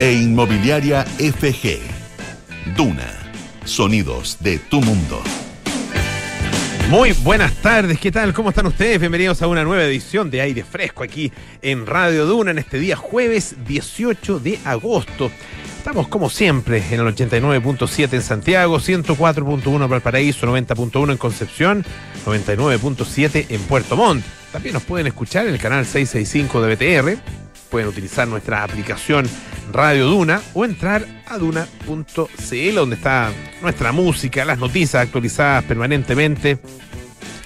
e Inmobiliaria FG. Duna. Sonidos de tu mundo. Muy buenas tardes, ¿qué tal? ¿Cómo están ustedes? Bienvenidos a una nueva edición de Aire Fresco aquí en Radio Duna en este día jueves 18 de agosto. Estamos como siempre en el 89.7 en Santiago, 104.1 en Valparaíso, 90.1 en Concepción, 99.7 en Puerto Montt. También nos pueden escuchar en el canal 665 de BTR. Pueden utilizar nuestra aplicación Radio Duna o entrar a duna.cl donde está nuestra música, las noticias actualizadas permanentemente.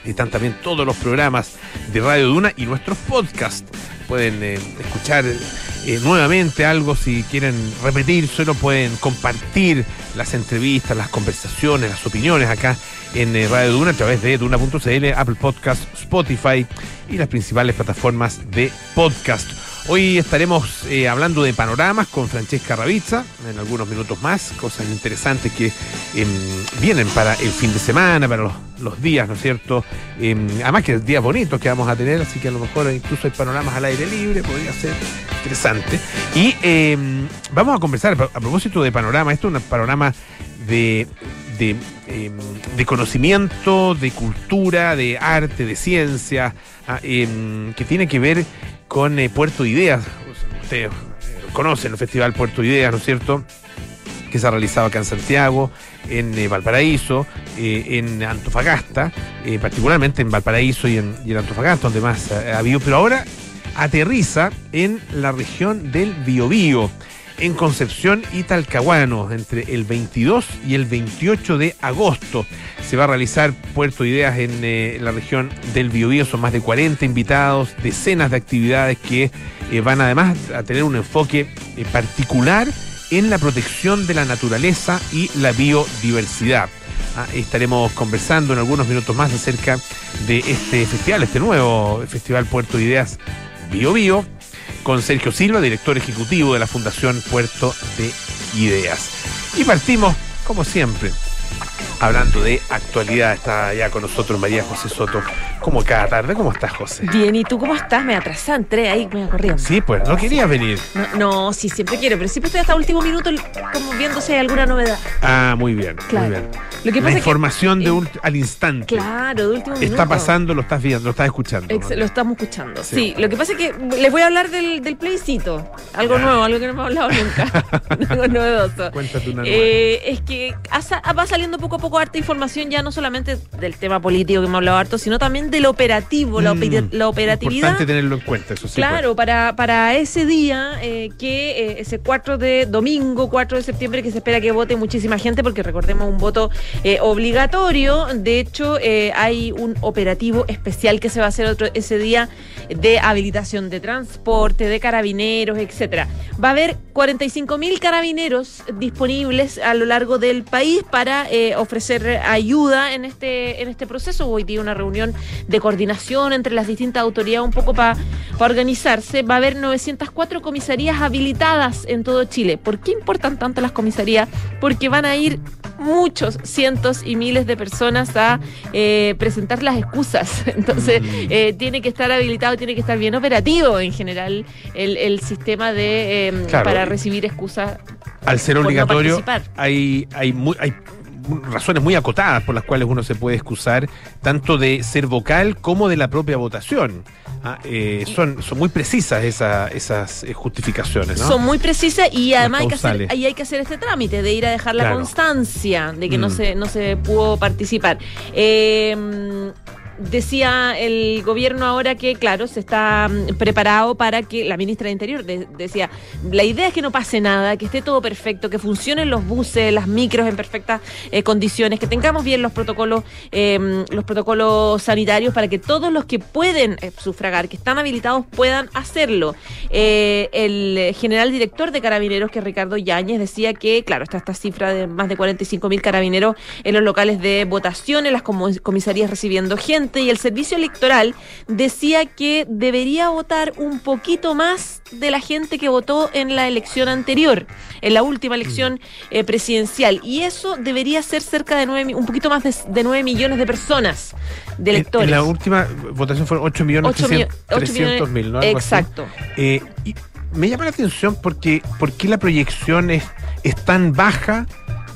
Están también todos los programas de Radio Duna y nuestros podcasts. Pueden eh, escuchar eh, nuevamente algo si quieren repetir, solo pueden compartir las entrevistas, las conversaciones, las opiniones acá en eh, Radio Duna a través de duna.cl, Apple Podcast, Spotify y las principales plataformas de podcast. Hoy estaremos eh, hablando de panoramas con Francesca Ravizza en algunos minutos más, cosas interesantes que em, vienen para el fin de semana, para los, días, ¿no es cierto? Em, además que días bonitos que vamos a tener, así que a lo mejor incluso hay panoramas al aire libre, podría ser interesante. Y em, vamos a conversar a propósito de panorama, esto es un panorama de, de, de conocimiento, de cultura, de arte, de ciencia, ah, que tiene que ver con eh, Puerto Ideas. Ustedes conocen el Festival Puerto Ideas, ¿no es cierto? Que se ha realizado acá en Santiago, en eh, Valparaíso, eh, en Antofagasta, particularmente en Valparaíso y en, Antofagasta, donde más ha habido, pero ahora aterriza en la región del Biobío en Concepción y Talcahuano entre el 22 y el 28 de agosto. Se va a realizar Puerto Ideas en eh, la región del Biobío. Son más de 40 invitados, decenas de actividades que eh, van además a tener un enfoque eh, particular en la protección de la naturaleza y la biodiversidad. Ah, estaremos conversando en algunos minutos más acerca de este festival, este nuevo Festival Puerto Ideas Bio, con Sergio Silva, director ejecutivo de la Fundación Puerto de Ideas. Y partimos, como siempre, hablando de actualidad. Está ya con nosotros María José Soto, como cada tarde. ¿Cómo estás, José? Bien, ¿y tú cómo estás? Me atrasé, entré ahí, me corriendo. Sí, pues, no querías venir. No, sí, siempre quiero, pero siempre estoy hasta último minuto como viendo si hay alguna novedad. Ah, muy bien, muy bien. Lo que La información de al instante. Claro, de último minuto. Está pasando, lo estás viendo, lo estás escuchando. lo estamos escuchando, sí. Lo que pasa es que les voy a hablar del, del playcito. Algo nuevo, algo que no hemos hablado nunca. algo novedoso. Cuéntate una eh, Es que va saliendo poco a poco harta información ya no solamente del tema político que hemos hablado harto, sino también del operativo, la, mm, la, operatividad. Importante tenerlo en cuenta, eso sí. Claro, pues. para, para ese día, eh, que eh, ese 4 de domingo, 4 de septiembre, que se espera que vote muchísima gente, porque recordemos un voto eh, obligatorio. De hecho, hay un operativo especial que se va a hacer otro, ese día de habilitación de transporte, de carabineros, etcétera. Va a haber 45 mil carabineros disponibles a lo largo del país para ofrecer ayuda en este, en este proceso. Hoy día una reunión de coordinación entre las distintas autoridades un poco para organizarse. Va a haber 904 comisarías habilitadas en todo Chile. ¿Por qué importan tanto las comisarías? Porque van a ir muchos, cientos y miles de personas a eh, presentar las excusas. Entonces, mm. eh, tiene que estar habilitado, tiene que estar bien operativo en general el, sistema de em, para recibir excusas. Al ser obligatorio, hay, hay, muy, hay razones muy acotadas por las cuales uno se puede excusar, tanto de ser vocal como de la propia votación. Ah, eh, son, son muy precisas esas eh, justificaciones, ¿no? Son muy precisas y además hay que, hacer, hay que hacer este trámite de ir a dejar la constancia de que no, mm. se, no se pudo participar. Eh, decía el gobierno ahora que, claro, se está mm, preparado para que la ministra de Interior decía, la idea es que no pase nada, que esté todo perfecto, que funcionen los buses, las micros en perfectas eh, condiciones, que tengamos bien los protocolos, em, los protocolos sanitarios para que todos los que pueden eh, sufragar, que están habilitados, puedan hacerlo. Eh, el general director de Carabineros, que Ricardo Yáñez, decía que, claro, está esta cifra de más de 45 mil carabineros en los locales de votación, en las comisarías recibiendo gente y el servicio electoral decía que debería votar un poquito más de la gente que votó en la elección anterior, en la última elección eh, presidencial. Y eso debería ser cerca de nueve, un poquito más de, de 9 millones de personas, de electores. En, la última votación fueron 8 millones 300 mil, ¿no? exacto. Eh, me llama la atención porque, porque la proyección es, es tan baja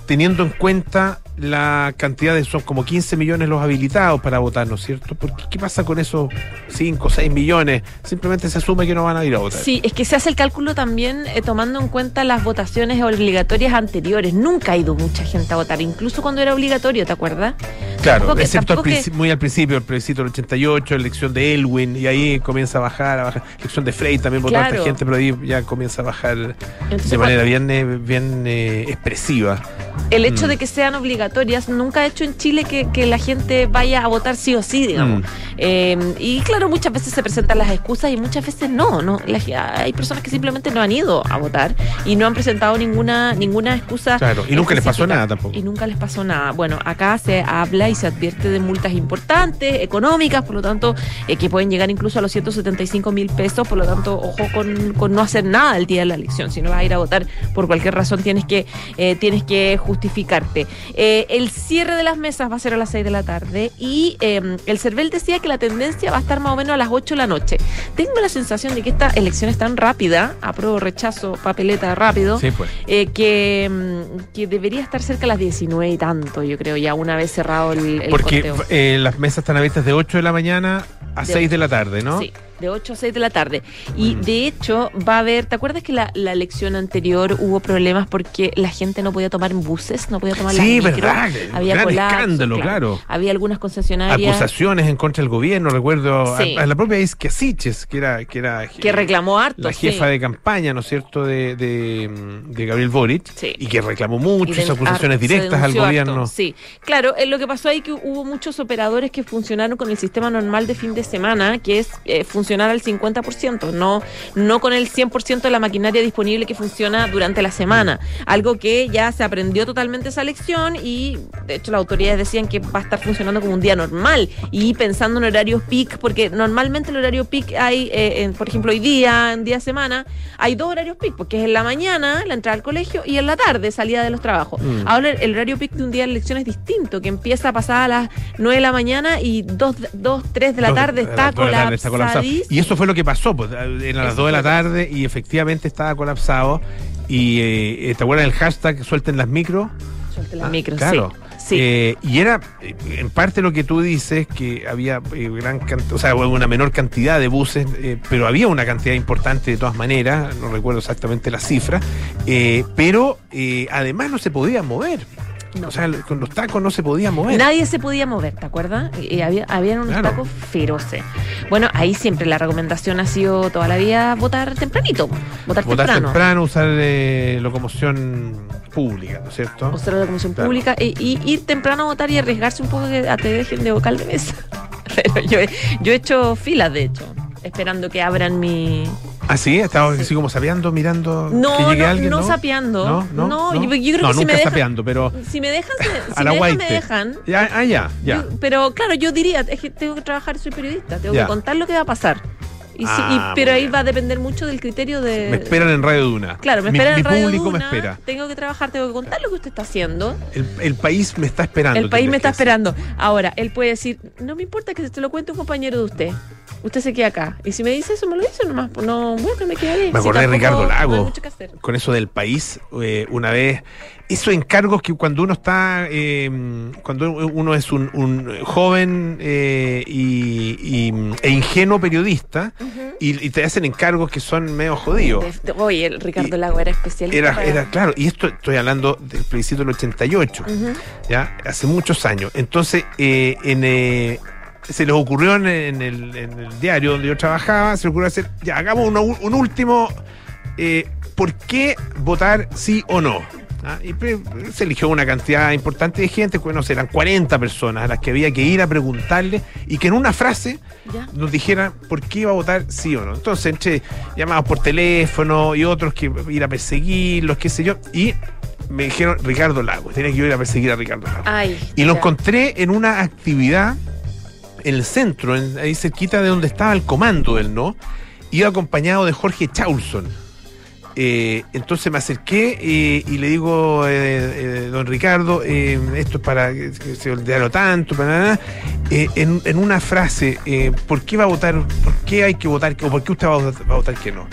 teniendo en cuenta la cantidad de son como 15 millones los habilitados para votar, ¿no es cierto? Porque ¿qué pasa con esos 5 o 6 millones? Simplemente se asume que no van a ir a votar. Sí, es que se hace el cálculo también eh, tomando en cuenta las votaciones obligatorias anteriores. Nunca ha ido mucha gente a votar, incluso cuando era obligatorio, ¿te acuerdas? Claro, excepto muy al principio, el plebiscito del 88, la elección de Elwin, y ahí comienza a bajar, a bajar. Elección de Frey también votó claro. gente, pero ahí ya comienza a bajar de manera bien, eh, bien eh, expresiva. El hecho mm. de que sean obligatorias nunca ha hecho en Chile que, la gente vaya a votar sí o sí, digamos. Mm. Eh, y claro, muchas veces se presentan las excusas y muchas veces no, no. hay personas que simplemente no han ido a votar y no han presentado ninguna ninguna excusa. Claro, y nunca les pasó nada tampoco. Y nunca les pasó nada. Bueno, acá se habla y se advierte de multas importantes, económicas, por lo tanto, eh, que pueden llegar incluso a los 175 mil pesos, por lo tanto, ojo con, con, no hacer nada el día de la elección. Si no vas a ir a votar por cualquier razón, tienes que, eh, tienes que justificarte. Eh, el cierre de las mesas va a ser a las 6 de la tarde y em, el CERVEL decía que la tendencia va a estar más o menos a las 8 de la noche. Tengo la sensación de que esta elección es tan rápida, apruebo, rechazo, papeleta rápido, pues. que, em, que debería estar cerca a las 19 y tanto, yo creo, ya una vez cerrado el, porque eh, las mesas están abiertas de 8 de la mañana a 6 de la tarde, ¿no? Sí de 8 a 6 de la tarde. Y de hecho va a haber, ¿te acuerdas que la, la, elección anterior hubo problemas porque la gente no podía tomar buses, no podía tomar sí, verdad, había gran escándalo, claro. Había algunas concesionarias. Acusaciones en contra del gobierno, recuerdo a, la propia Isquiasiches, que era que era que reclamó harto, la jefa de campaña, ¿no es cierto?, de, de, Gabriel Boric y que reclamó muchas acusaciones directas al gobierno. sí. Claro, eh, lo que pasó ahí que hubo muchos operadores que funcionaron con el sistema normal de fin de semana, que es eh, funcionar al 50%, no, no con el 100% de la maquinaria disponible que funciona durante la semana. Algo que ya se aprendió totalmente esa lección y de hecho las autoridades decían que va a estar funcionando como un día normal y pensando en horarios peak, porque normalmente el horario peak hay, eh, por ejemplo, hoy día, en día semana, hay dos horarios peak, porque es en la mañana, la entrada al colegio, y en la tarde, salida de los trabajos. Mm. Ahora el horario peak de un día de elección es distinto, que empieza a pasar a las 9 de la mañana y 2, 3 de la tarde está Y eso fue lo que pasó, pues, eran las 2 de la tarde y efectivamente estaba colapsado. Y eh, ¿te acuerdas del hashtag suelten las micros? Suelten las micros, claro. Sí. Eh, y era eh, en parte lo que tú dices, que había gran o sea, una menor cantidad de buses, pero había una cantidad importante de todas maneras, no recuerdo exactamente la cifra, pero además no se podía mover. O sea, con los tacos no se podía mover. Nadie se podía mover, ¿te acuerdas? Y había, habían unos tacos feroces. Bueno, ahí siempre la recomendación ha sido toda la vida votar tempranito. Votar, votar temprano. usar eh, locomoción pública, ¿no es cierto? Usar la locomoción pública y, ir temprano a votar y arriesgarse un poco que te dejen de vocal de mesa. Pero yo, yo he hecho filas, de hecho, esperando que abran mi ¿Ah, sí? Estaba así como sapeando, mirando no, que llegue no, alguien, no, ¿no? sapeando. No, no, no, Yo, yo, creo que si me dejan, sapeando, pero... Si me dejan, si me dejan, me dejan. Ya, ah, ya, ya. pero claro, yo diría, es que tengo que trabajar, soy periodista, tengo que contar lo que va a pasar. Y ah, pero ahí va a depender mucho del criterio de. Me esperan en Radio Duna. Claro, me esperan en Radio público me espera. Tengo que trabajar, tengo que contar lo que usted está haciendo. El, país me está esperando. El país me está esperando. Ahora, él puede decir: No me importa que se lo cuente un compañero de usted usted se queda acá. Y si me dice eso, me lo dice nomás. Pues no, bueno, me quedaré. Me acordé de Ricardo Lago. con eso del país, eh, una vez. Esos encargos que cuando uno está, eh, cuando uno es un, joven eh, y, e ingenuo periodista y, te hacen encargos que son medio jodidos. Oye, Ricardo Lago era especial. Era, era, claro, y esto estoy hablando del plebiscito del 88, ya, hace muchos años. Entonces, en se les ocurrió en el, diario donde yo trabajaba, se les ocurrió hacer, ya, hagamos un último, eh, ¿por qué votar sí o no? ¿Ah? Y se eligió una cantidad importante de gente, bueno, eran 40 personas a las que había que ir a preguntarle y que en una frase nos dijeran por qué iba a votar sí o no. Entonces, entre llamados por teléfono y otros que ir a perseguirlos, qué sé yo, y me dijeron Ricardo Lago, tenía que ir a perseguir a Ricardo Lago. y lo encontré en una actividad en el centro, ahí cerquita de donde estaba el comando del no, iba acompañado de Jorge Chaulson. Eh, entonces me acerqué eh, y le digo, eh, don Ricardo, esto es para que se olvidara tanto, para en, en, una frase, ¿por qué va a votar, por qué hay que votar, o por qué usted va a votar, que no?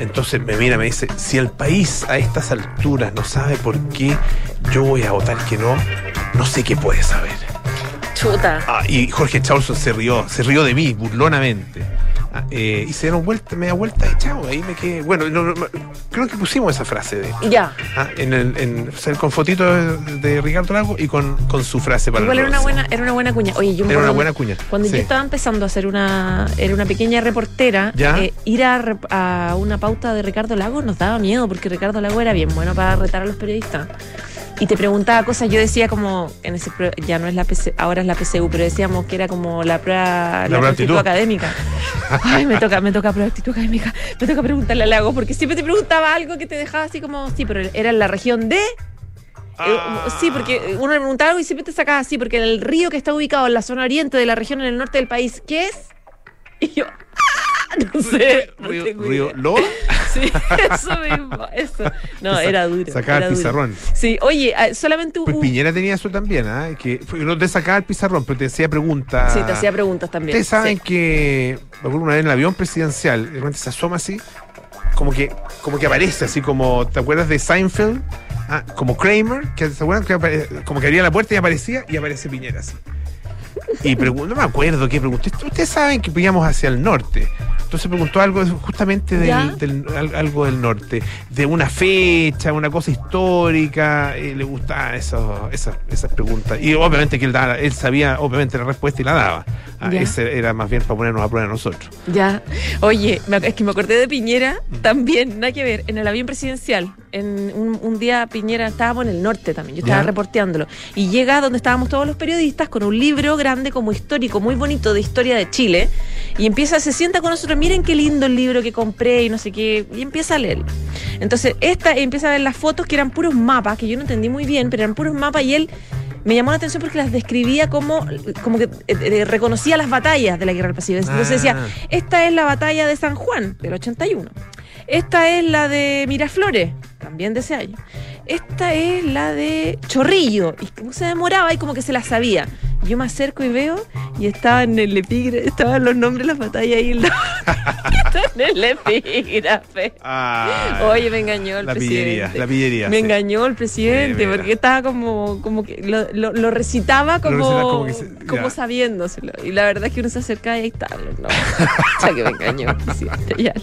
Entonces me mira, me dice, si el país a estas alturas no sabe por qué yo voy a votar que no, no sé qué puede saber. Chuta. Ah, y Jorge Chaulson se rió, se rió de mí, burlonamente. Ah, eh, y se dieron vuelta, media vuelta y chao, ahí me quedé. Bueno, creo que pusimos esa frase de. Ya. Ah, en el, en, con fotito de, Ricardo Lago y con, con, su frase para Igual era una buena, era una buena cuña. Oye, yo me Era una buena cuña. Cuando yo estaba empezando a ser una, era una pequeña reportera, eh, ir a, a una pauta de Ricardo Lago nos daba miedo, porque Ricardo Lago era bien bueno para retar a los periodistas y te preguntaba cosas, yo decía como, en ese ya no es la PC, ahora es la PCU, pero decíamos que era como la prueba, la, actitud académica. Ay, me toca, me toca prueba actitud académica, me toca preguntarle al Lago, porque siempre te preguntaba algo que te dejaba así como, sí, pero era en la región de eh, ah. Sí, porque uno le preguntaba algo y siempre te sacaba así, porque el río que está ubicado en la zona oriente de la región en el norte del país, ¿qué es? Y yo, no sé. Río, Sí, eso mismo, eso. No, era duro. Sacaba el pizarrón. Sí, oye, ah, solamente Pues Piñera tenía eso también, ¿ah? Que no te sacaba el pizarrón, pero te hacía preguntas. Sí, te hacía preguntas también. Ustedes saben que, una vez en el avión presidencial, de repente se asoma así, como que, como que aparece, así como, ¿te acuerdas de Seinfeld? Ah, como Kramer, que se acuerdan que como que abría la puerta y aparecía, y aparece Piñera así. Y no me acuerdo qué pregunté. Ustedes saben que pillamos hacia el norte. Entonces preguntó algo justamente del, algo del norte, de una fecha, una cosa histórica, y le gustaban esas, esas preguntas. Y obviamente que él, daba, él sabía obviamente la respuesta y la daba. Ah, ese era más bien para ponernos a prueba a nosotros. Ya. Oye, es que me acordé de Piñera también, nada que ver, en el avión presidencial. En un, día Piñera estábamos en el norte también, yo estaba reporteándolo. Y llega donde estábamos todos los periodistas con un libro grande como histórico, muy bonito de historia de Chile. Y empieza, se sienta con nosotros, miren qué lindo el libro que compré y no sé qué. Y empieza a leerlo. Entonces, esta empieza a ver las fotos que eran puros mapas, que yo no entendí muy bien, pero eran puros mapas y él me llamó la atención porque las describía como, como que eh, eh, reconocía las batallas de la Guerra del Pacífico. Entonces decía, ah. esta es la batalla de San Juan, del 81. Esta es la de Miraflores, también de ese año. Esta es la de Chorrillo. Y como se demoraba y como que se la sabía. Yo me acerco y veo y estaba en el epígrafe, estaban los nombres de las batallas ahí. en el epígrafe. Oye, me engañó el la presidente. Pillería, la pillería. Me engañó el presidente porque estaba como, como que lo, lo, recitaba como, como, sabiéndoselo. Y la verdad es que uno se acerca y ahí está. No, ya que me engañó el presidente. Ya,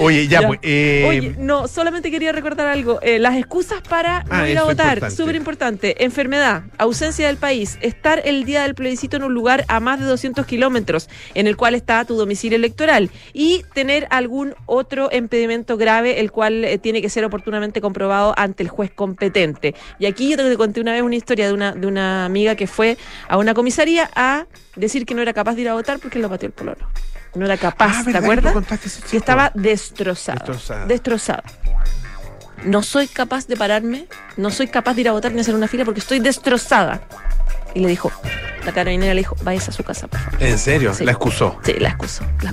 Oye, ya, Pues, eh... Oye, no, solamente quería recordar algo. Eh, las excusas para no ah, ir a votar, súper importante. Enfermedad, ausencia del país, estar el día del plebiscito en un lugar a más de 200 kilómetros en el cual está tu domicilio electoral y tener algún otro impedimento grave el cual eh, tiene que ser oportunamente comprobado ante el juez competente. Y aquí yo te conté una vez una historia de una, de una amiga que fue a una comisaría a decir que no era capaz de ir a votar porque lo pateó el pololo. No era capaz, ah, ¿te acuerdas? Que estaba destrozado. Destrozado. destrozado no soy capaz de pararme, no soy capaz de ir a votar ni hacer una fila porque estoy destrozada. Y le dijo, la carabinera le dijo, vayas a su casa, por favor. ¿En serio? ¿La excusó? Sí, la excusó. La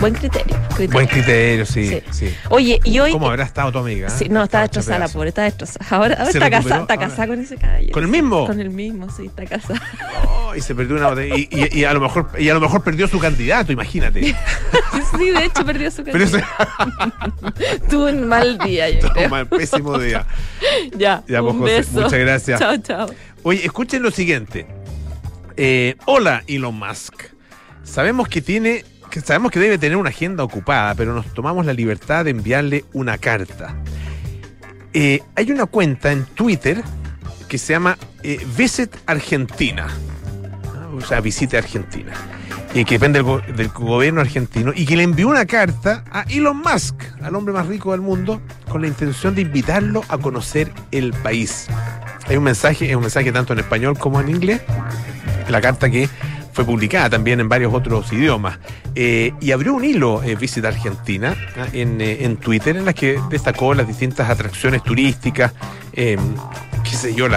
Buen criterio, Buen criterio, sí, sí, Oye, y hoy... ¿Cómo habrá estado tu amiga? Sí, no, está destrozada la pobre, está destrozada. Ahora, ahora está, casada, está casada con ese caballero. ¿Con el mismo? Con el mismo, sí, está casada. Oh, y se perdió una botella. Y, a lo mejor, y a lo mejor perdió su candidato, imagínate. sí, de hecho perdió su candidato. Tuvo un mal día, yo Tuvo un mal, pésimo día. ya, ya un pues, beso. muchas gracias. Chao, chao. Oye, escuchen lo siguiente. Eh, hola, Elon Musk. Sabemos que tiene. Que sabemos que debe tener una agenda ocupada, pero nos tomamos la libertad de enviarle una carta. Eh, hay una cuenta en Twitter que se llama eh, Visit Argentina. O sea, visite Argentina. que depende del, gobierno argentino. Y que le envió una carta a Elon Musk, al hombre más rico del mundo, con la intención de invitarlo a conocer el país. Hay un mensaje, es un mensaje tanto en español como en inglés, la carta que fue publicada también en varios otros idiomas. Eh, y abrió un hilo eh, Visita Argentina ¿ah? en, eh, en, Twitter en la que destacó las distintas atracciones turísticas, qué sé yo,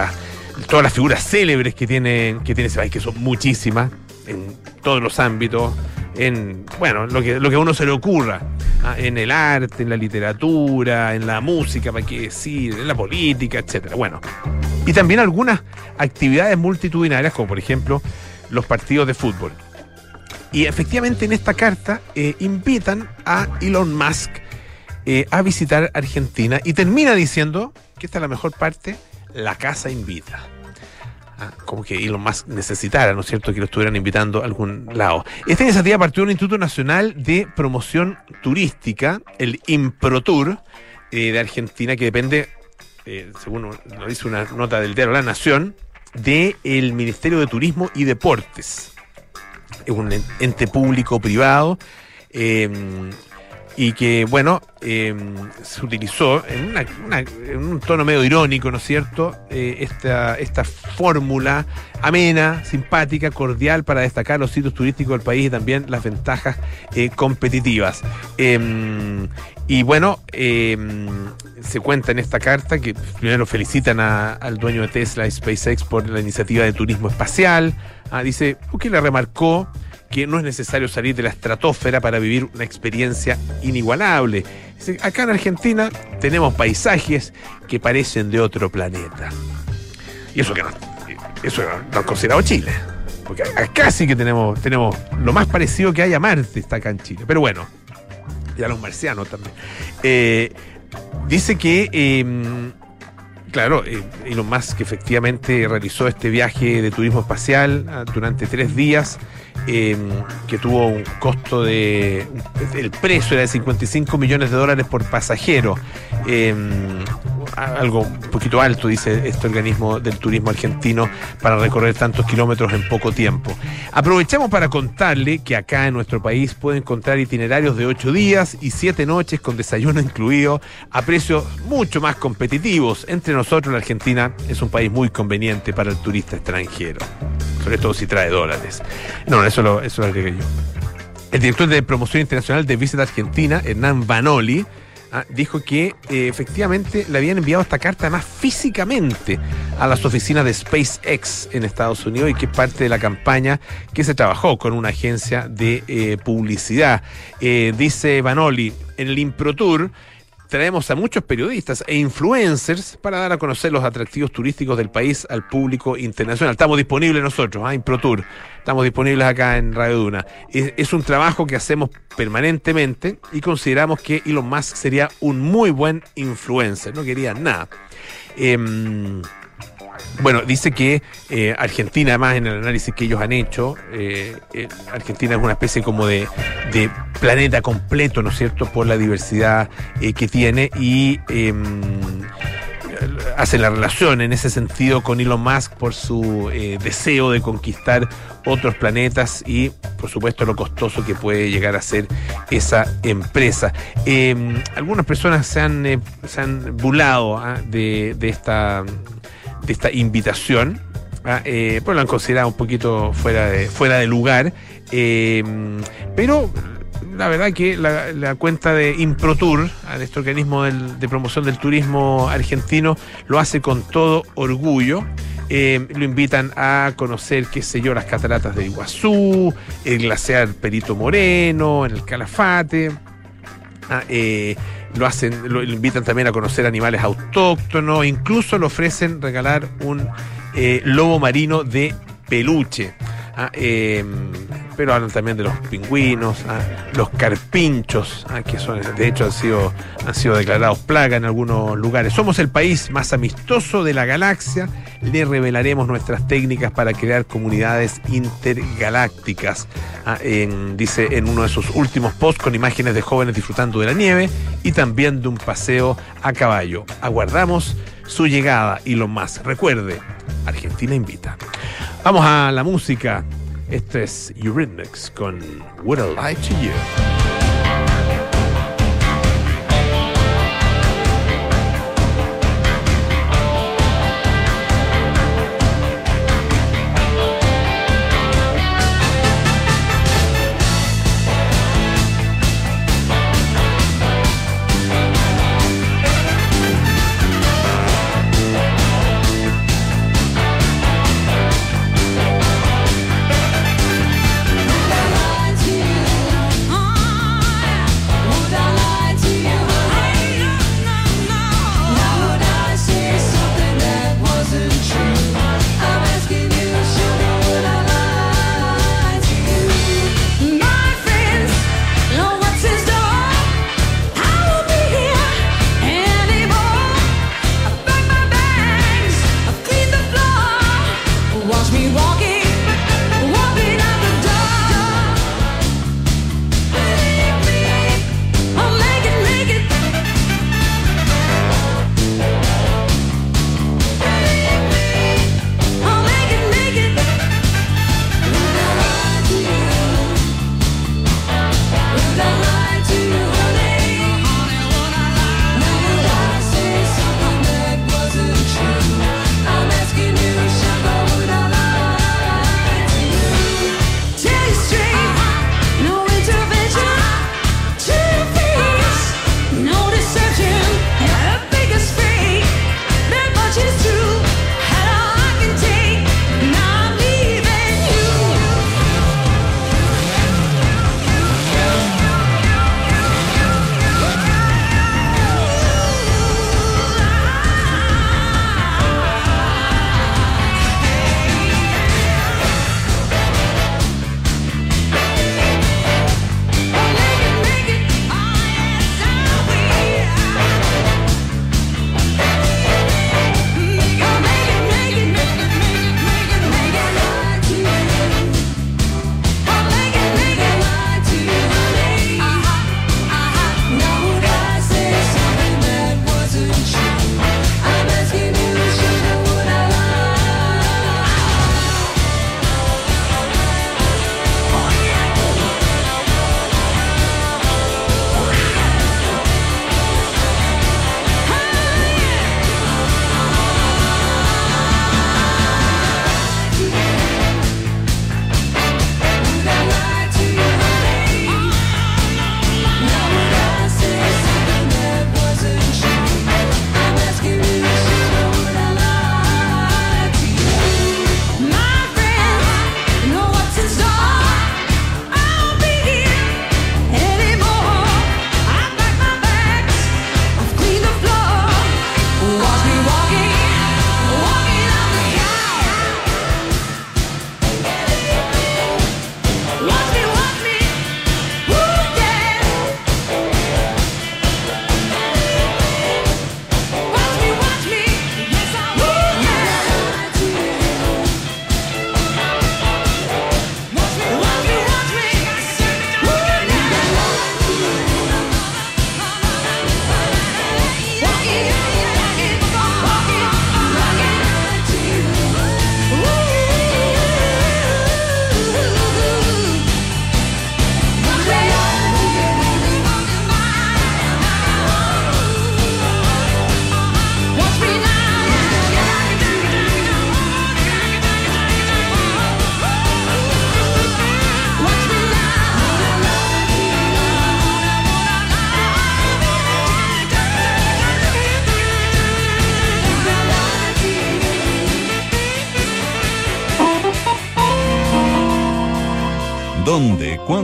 todas las figuras célebres que tiene, que tiene ese país, que son muchísimas en todos los ámbitos, en bueno, lo que, lo que a uno se le ocurra, ¿ah? en el arte, en la literatura, en la música, para qué decir, en la política, etcétera. Bueno, y también algunas actividades multitudinarias, como por ejemplo los partidos de fútbol. Y efectivamente en esta carta eh, invitan a Elon Musk eh, a visitar Argentina y termina diciendo que esta es la mejor parte, la casa invita. Como que Elon Musk necesitara, ¿no es cierto?, que lo estuvieran invitando a algún lado. Esta iniciativa partió del Instituto Nacional de Promoción Turística, el IMPROTUR, eh, de Argentina, que depende, eh, según lo dice una nota del diario La Nación, del Ministerio de Turismo y Deportes. Es un ente público-privado. Eh, y que, bueno, em, se utilizó en, un tono medio irónico, ¿no es cierto?, eh, esta, esta fórmula amena, simpática, cordial para destacar los sitios turísticos del país y también las ventajas eh, competitivas. Em, y bueno, em, se cuenta en esta carta que primero felicitan al dueño de Tesla y SpaceX por la iniciativa de turismo espacial. Ah, dice, que le remarcó que no es necesario salir de la estratosfera para vivir una experiencia inigualable. Acá en Argentina tenemos paisajes que parecen de otro planeta. Y eso que no, eso no considerado Chile. Porque acá sí que tenemos, tenemos lo más parecido que hay a Marte, está acá en Chile. Pero bueno, ya los marcianos también. Eh, dice que em, Claro, eh, Elon Musk efectivamente realizó este viaje de turismo espacial ah, durante tres días, em, que tuvo un costo de. El precio era de 55 millones de dólares por pasajero. Em, algo un poquito alto, dice este organismo del turismo argentino, para recorrer tantos kilómetros en poco tiempo. Aprovechamos para contarle que acá en nuestro país puede encontrar itinerarios de ocho días y siete noches con desayuno incluido a precios mucho más competitivos. Entre nosotros, la Argentina es un país muy conveniente para el turista extranjero, sobre todo si trae dólares. No, eso lo, eso lo agregué yo. El director de promoción internacional de Visita Argentina, Hernán Vanoli, Ah, dijo que eh, efectivamente le habían enviado esta carta además físicamente a las oficinas de SpaceX en Estados Unidos y que es parte de la campaña que se trabajó con una agencia de eh, publicidad. Eh, dice Vanoli, en el ImproTour traemos a muchos periodistas e influencers para dar a conocer los atractivos turísticos del país al público internacional. Estamos disponibles nosotros, ¿eh? ImproTour. Estamos disponibles acá en Radio Duna. Es, un trabajo que hacemos permanentemente y consideramos que Elon Musk sería un muy buen influencer. No quería nada. Em, bueno, dice que eh, Argentina, además en el análisis que ellos han hecho, eh, eh, Argentina es una especie como de, planeta completo, ¿no es cierto?, por la diversidad que tiene y em, hace la relación en ese sentido con Elon Musk por su deseo de conquistar otros planetas y, por supuesto, lo costoso que puede llegar a ser esa empresa. Em, algunas personas se han, se han burlado ¿ah? de esta de esta invitación. Ah, eh, pues lo han considerado un poquito fuera de, fuera de lugar. Eh, pero la verdad que la, cuenta de ImproTour, de este organismo de promoción del turismo argentino, lo hace con todo orgullo. Eh, lo invitan a conocer, qué sé yo, las cataratas de Iguazú, el glaciar Perito Moreno, en el Calafate. Ah, lo hacen, lo, invitan también a conocer animales autóctonos, incluso le ofrecen regalar un eh, lobo marino de peluche. Ah, em, pero hablan también de los pingüinos, ah, los carpinchos, ah, que son, de hecho han sido, han sido declarados plaga en algunos lugares. Somos el país más amistoso de la galaxia. Le revelaremos nuestras técnicas para crear comunidades intergalácticas. dice en uno de sus últimos posts con imágenes de jóvenes disfrutando de la nieve y también de un paseo a caballo. Aguardamos su llegada y lo más. Recuerde, Argentina invita. Vamos a la música. Esto es Eurythmics con What I Lie to You.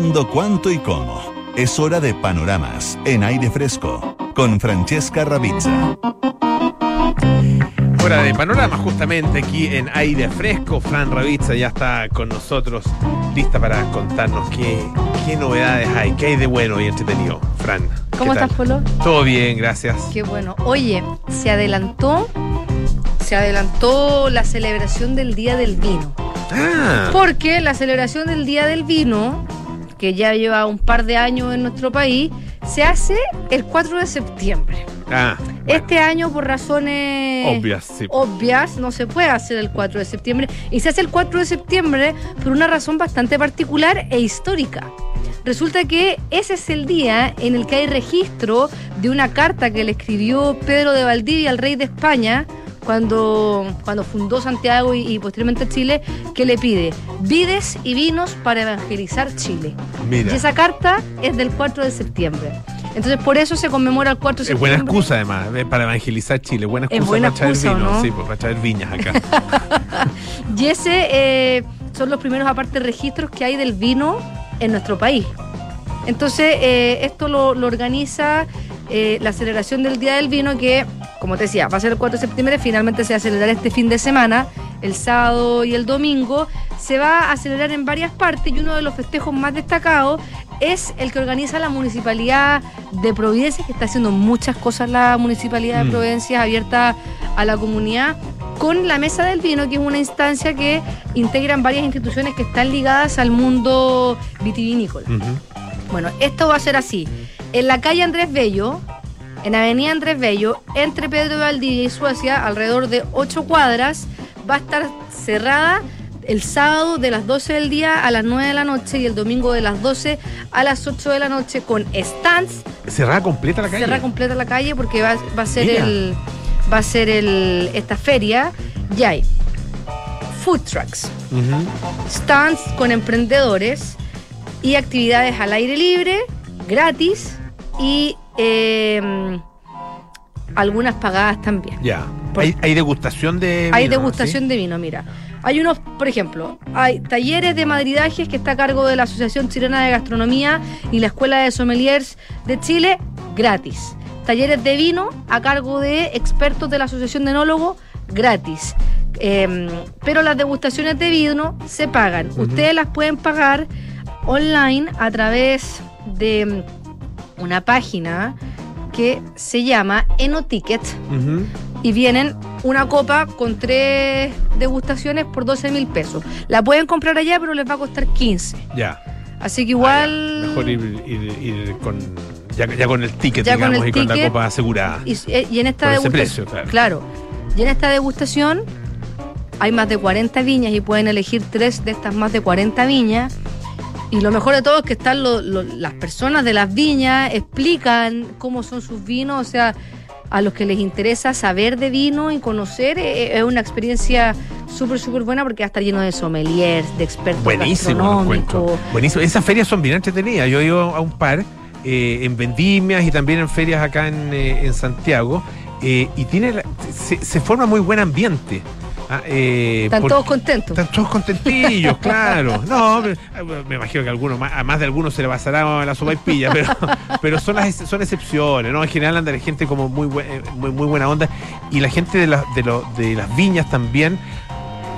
Cuándo, cuánto y cómo? Es hora de panoramas en aire fresco con Francesca Ravizza. Hora de panorama justamente aquí en aire fresco. Fran Ravizza ya está con nosotros, lista para contarnos qué, qué novedades hay, qué hay de bueno y entretenido. Fran. ¿Cómo estás, Polo? Todo bien, gracias. Qué bueno. Oye, se adelantó, se adelantó la celebración del Día del Vino. Ah. Porque la celebración del Día del Vino, que ya lleva un par de años en nuestro país, se hace el 4 de septiembre. Ah, Este año, por razones obvias, sí. obvias, no se puede hacer el 4 de septiembre. Y se hace el 4 de septiembre por una razón bastante particular e histórica. Resulta que ese es el día en el que hay registro de una carta que le escribió Pedro de Valdivia al rey de España cuando, cuando fundó Santiago y, y posteriormente Chile, que le pide vides y vinos para evangelizar Chile. Mira. Y esa carta es del 4 de septiembre. Entonces por eso se conmemora el 4 de Es septiembre. buena excusa además eh, para evangelizar Chile, buena Es excusa buena para traer vino, ¿no? sí, pues, para traer viñas acá. Y ese eh, son los primeros, aparte, registros que hay del vino en nuestro país. Entonces, eh, esto lo, lo organiza eh, la celebración del Día del Vino, que, como te decía, va a ser el 4 de septiembre, finalmente se va a celebrar este fin de semana, el sábado y el domingo. Se va a celebrar en varias partes y uno de los festejos más destacados es el que organiza la Municipalidad de Providencia, que está haciendo muchas cosas la Municipalidad de Mm. Providencia, abierta a la comunidad con la Mesa del Vino, que es una instancia que integran varias instituciones que están ligadas al mundo vitivinícola. Bueno, esto va a ser así. En la calle Andrés Bello, en Avenida Andrés Bello, entre Pedro Valdivia y Suecia, alrededor de 8 cuadras, va a estar cerrada el sábado de las 12 del día a las 9 de la noche y el domingo de las 12 a las 8 de la noche con stands Cerrada completa la calle. Cerra completa la calle porque va, va a ser Mira. el va a ser el esta feria y hay food trucks, stands con emprendedores y actividades al aire libre, gratis y eh, algunas pagadas también. Ya. Por- Hay, hay degustación de Hay vino, degustación ¿sí? de vino, mira. Hay unos, por ejemplo, hay talleres de madridajes que está a cargo de la Asociación Chilena de Gastronomía y la Escuela de Sommeliers de Chile, gratis. Talleres de vino a cargo de expertos de la Asociación de Enólogos, gratis. Em, pero las degustaciones de vino se pagan. Ustedes las pueden pagar online a través de una página que se llama Enoticket Ujú. y vienen una copa con tres degustaciones por 12 mil pesos. La pueden comprar allá, pero les va a costar 15. Ya. Así que Ah, igual... ya. Mejor ir, ir- ir con, ya, ya con el ticket, Ya con digamos, el y con la ticket. copa asegurada. Y, eh, y en esta degustación... precio, claro. Y en esta degustación hay más de 40 viñas y pueden elegir tres de estas más de 40 viñas. Y lo mejor de todo es que están lo- lo- las personas de las viñas, explican cómo son sus vinos, o sea, a los que les interesa saber de vino y conocer, eh, es una experiencia súper, súper buena porque va a estar lleno de sommeliers, de expertos Buenísimo, lo. Buenísimo. Esas ferias son bien entretenidas. Yo he ido a un par eh, en vendimias y también en ferias acá en, eh, en Santiago. eh, y tiene se, se forma muy buen ambiente. Ah, eh, Están por- todos contentos. Están todos contentillos, claro. No, me, me imagino que a, algunos, más- a más de algunos se le pasará la sopa y pilla, pero, pero son, las, son excepciones, ¿no? En general anda la gente como muy, eh, muy, muy buena onda y la gente de, la- de, lo- de las viñas también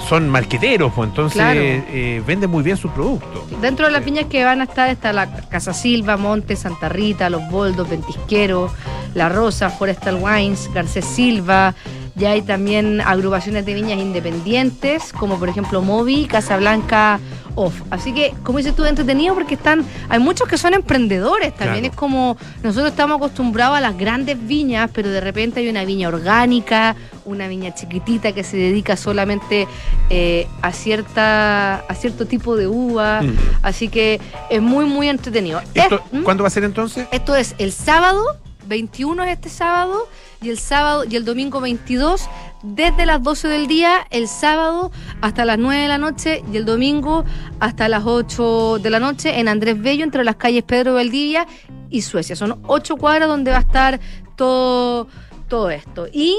son marqueteros, pues entonces Claro. eh, venden muy bien su producto. Dentro de las viñas que van a estar está la Casa Silva, Monte, Santa Rita, Los Boldos, Ventisquero, La Rosa, Forestal Wines, Garcés Silva. Ya hay también agrupaciones de viñas independientes, como por ejemplo Movi, Casablanca Off. Así que, como dices tú, entretenido porque están, hay muchos que son emprendedores también. Claro. Es como nosotros estamos acostumbrados a las grandes viñas, pero de repente hay una viña orgánica, una viña chiquitita que se dedica solamente eh, a cierta a cierto tipo de uva. Mm. Así que es muy, muy entretenido. Esto, Es-. ¿Cuándo va a ser entonces? Esto es el sábado, 21 es este sábado, y el sábado y el domingo 22, desde las 12 del día, el sábado hasta las 9 de la noche y el domingo hasta las 8 de la noche en Andrés Bello, entre las calles Pedro Valdivia y Suecia. Son ocho cuadras donde va a estar todo, todo esto. Y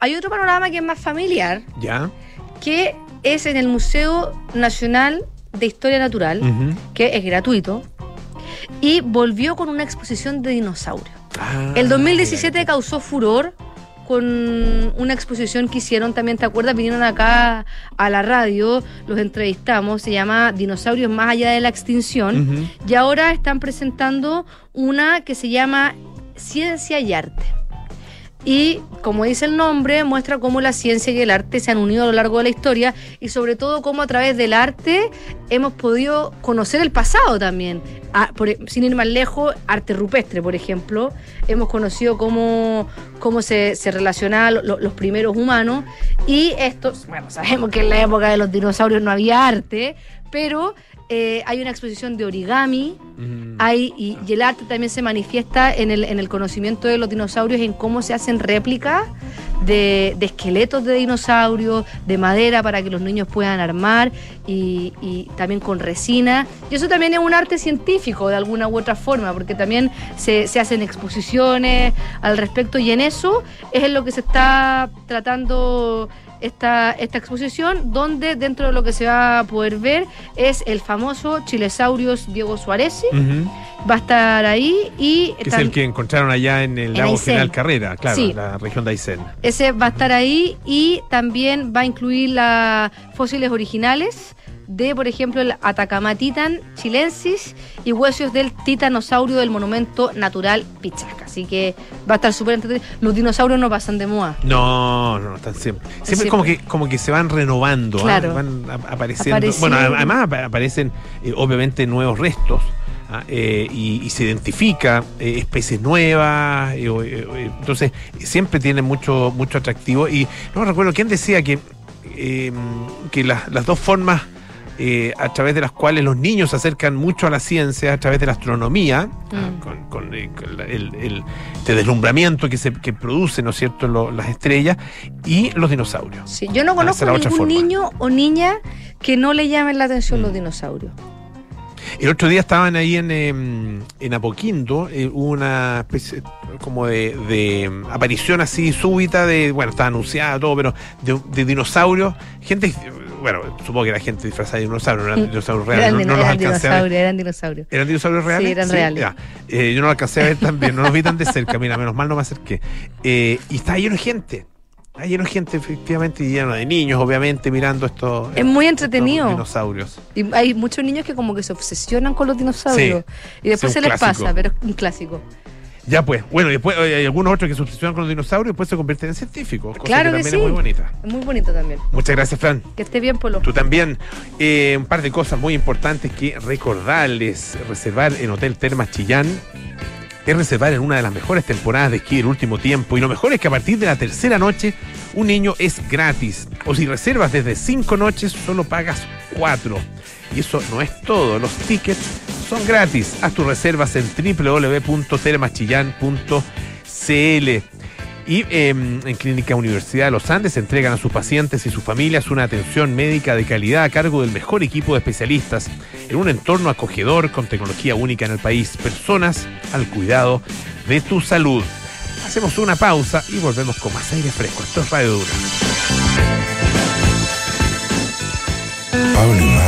hay otro panorama que es más familiar, Ya. que es en el Museo Nacional de Historia Natural, que es gratuito, y volvió con una exposición de dinosaurios. Ah, el 2017 causó furor con una exposición que hicieron también, ¿te acuerdas? Vinieron acá a la radio, los entrevistamos, se llama Dinosaurios más allá de la extinción, y ahora están presentando una que se llama Ciencia y Arte. Y como dice el nombre, muestra cómo la ciencia y el arte se han unido a lo largo de la historia y sobre todo cómo a través del arte hemos podido conocer el pasado también. E, sin ir más lejos, arte rupestre, por ejemplo. Hemos conocido cómo, cómo se, se relacionaban los primeros humanos. Y esto, bueno, sabemos que en la época de los dinosaurios no había arte, pero eh, hay una exposición de origami, hay, y, el arte también se manifiesta en el, en el conocimiento de los dinosaurios, en cómo se hacen réplicas de, esqueletos de dinosaurios, de madera para que los niños puedan armar y, y, también con resina. Y eso también es un arte científico de alguna u otra forma, porque también se, se hacen exposiciones al respecto y en eso es en lo que se está tratando esta, esta exposición, donde dentro de lo que se va a poder ver es el famoso Chilesaurios Diego Suárez. Va a estar ahí y... Que es el que encontraron allá en el lago General Carrera, claro, la región de Aysén. Ese va a estar ahí y también va a incluir las fósiles originales de, por ejemplo, el Atacama Titan chilensis y huesos del titanosaurio del monumento natural Pichasca. Así que va a estar súper entretenido. Los dinosaurios no pasan de moda. No, no, están siempre. Siempre, como que como que se van renovando, ¿ah? van apareciendo. Bueno, además aparecen eh, obviamente nuevos restos. ¿ah? Eh, y, se identifica eh, especies nuevas, entonces siempre tiene mucho mucho atractivo y no recuerdo quién decía que que las dos formas eh, a través de las cuales los niños se acercan mucho a la ciencia, a través de la astronomía, ah, mm. con, eh, el, este deslumbramiento que se que produce, ¿no es cierto?, las estrellas y los dinosaurios. Sí, yo no ah, conozco ningún niño o niña que no le llamen la atención los mm. dinosaurios. El otro día estaban ahí en, em, en Apoquindo, eh, una especie como de, aparición así súbita de, bueno, estaba anunciada todo, pero de, de dinosaurios, gente bueno, supongo que era gente disfrazada de dinosaurio, no eran mm. dinosaurios reales. Eran, no, eran dinosaurios, eran dinosaurios. ¿Eran dinosaurios reales? Sí, eran reales. Eh, yo no lo alcancé a ver también, no los vi tan de cerca, mira, menos mal no me acerqué. Eh, y está lleno de gente. Está lleno de gente, efectivamente, y lleno de niños, obviamente, mirando estos. Es muy entretenido. Dinosaurios. Y hay muchos niños que como que se obsesionan con los dinosaurios. y después se les pasa, pero es un clásico. Ya pues, bueno, y después hay algunos otros que substituyen con los dinosaurios y después se convierten en científicos. claro que, también es muy bonita. Muy bonito también. Muchas gracias, Fran. Que esté bien, Polo. Tú también. Eh, un par de cosas muy importantes que recordarles. Reservar en Hotel Termas Chillán es reservar en una de las mejores temporadas de esquí del último tiempo. Y lo mejor es que a partir de la tercera noche, un niño es gratis. O si reservas desde cinco noches, solo pagas cuatro. Y eso no es todo. Los tickets son gratis. Haz tus reservas en www.telemachillán.cl. Y em, en Clínica Universidad de los Andes entregan a sus pacientes y sus familias una atención médica de calidad a cargo del mejor equipo de especialistas en un entorno acogedor con tecnología única en el país. Personas al cuidado de tu salud. Hacemos una pausa y volvemos con más aire fresco. Esto es Radio Dura. Pablo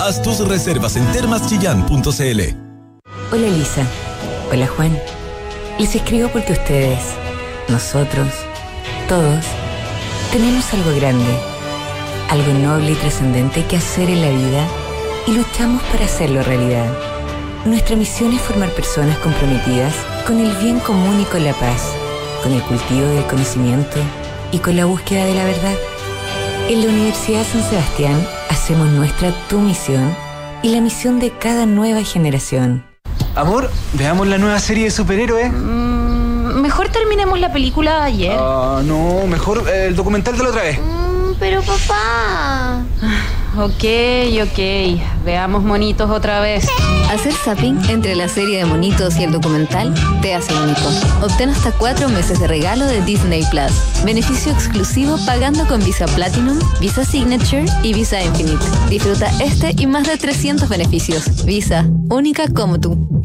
Haz tus reservas en termaschillán.cl. Hola Elisa. Hola Juan. Les escribo porque ustedes, nosotros, todos, tenemos algo grande, algo noble y trascendente que hacer en la vida y luchamos para hacerlo realidad. Nuestra misión es formar personas comprometidas con el bien común y con la paz, con el cultivo del conocimiento y con la búsqueda de la verdad. En la Universidad San Sebastián hacemos nuestra tu misión y la misión de cada nueva generación. Amor, veamos la nueva serie de superhéroes. Mm, mejor terminemos la película de ayer. Ah, no, mejor eh, el documental de la otra vez. Mm, pero papá. Ok, ok. Veamos monitos otra vez. Hacer zapping entre la serie de monitos y el documental te hace único. Obtén hasta cuatro meses de regalo de Disney Plus. Beneficio exclusivo pagando con Visa Platinum, Visa Signature y Visa Infinite. Disfruta este y más de 300 beneficios. Visa, única como tú.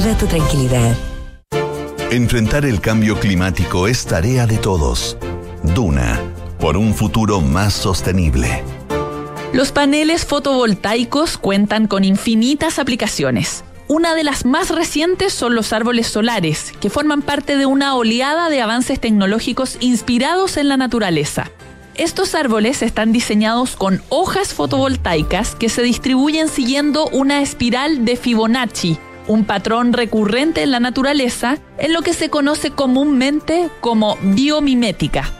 tu tranquilidad. Enfrentar el cambio climático es tarea de todos. Duna, por un futuro más sostenible. Los paneles fotovoltaicos cuentan con infinitas aplicaciones. Una de las más recientes son los árboles solares, que forman parte de una oleada de avances tecnológicos inspirados en la naturaleza. Estos árboles están diseñados con hojas fotovoltaicas que se distribuyen siguiendo una espiral de Fibonacci, un patrón recurrente en la naturaleza en lo que se conoce comúnmente como biomimética.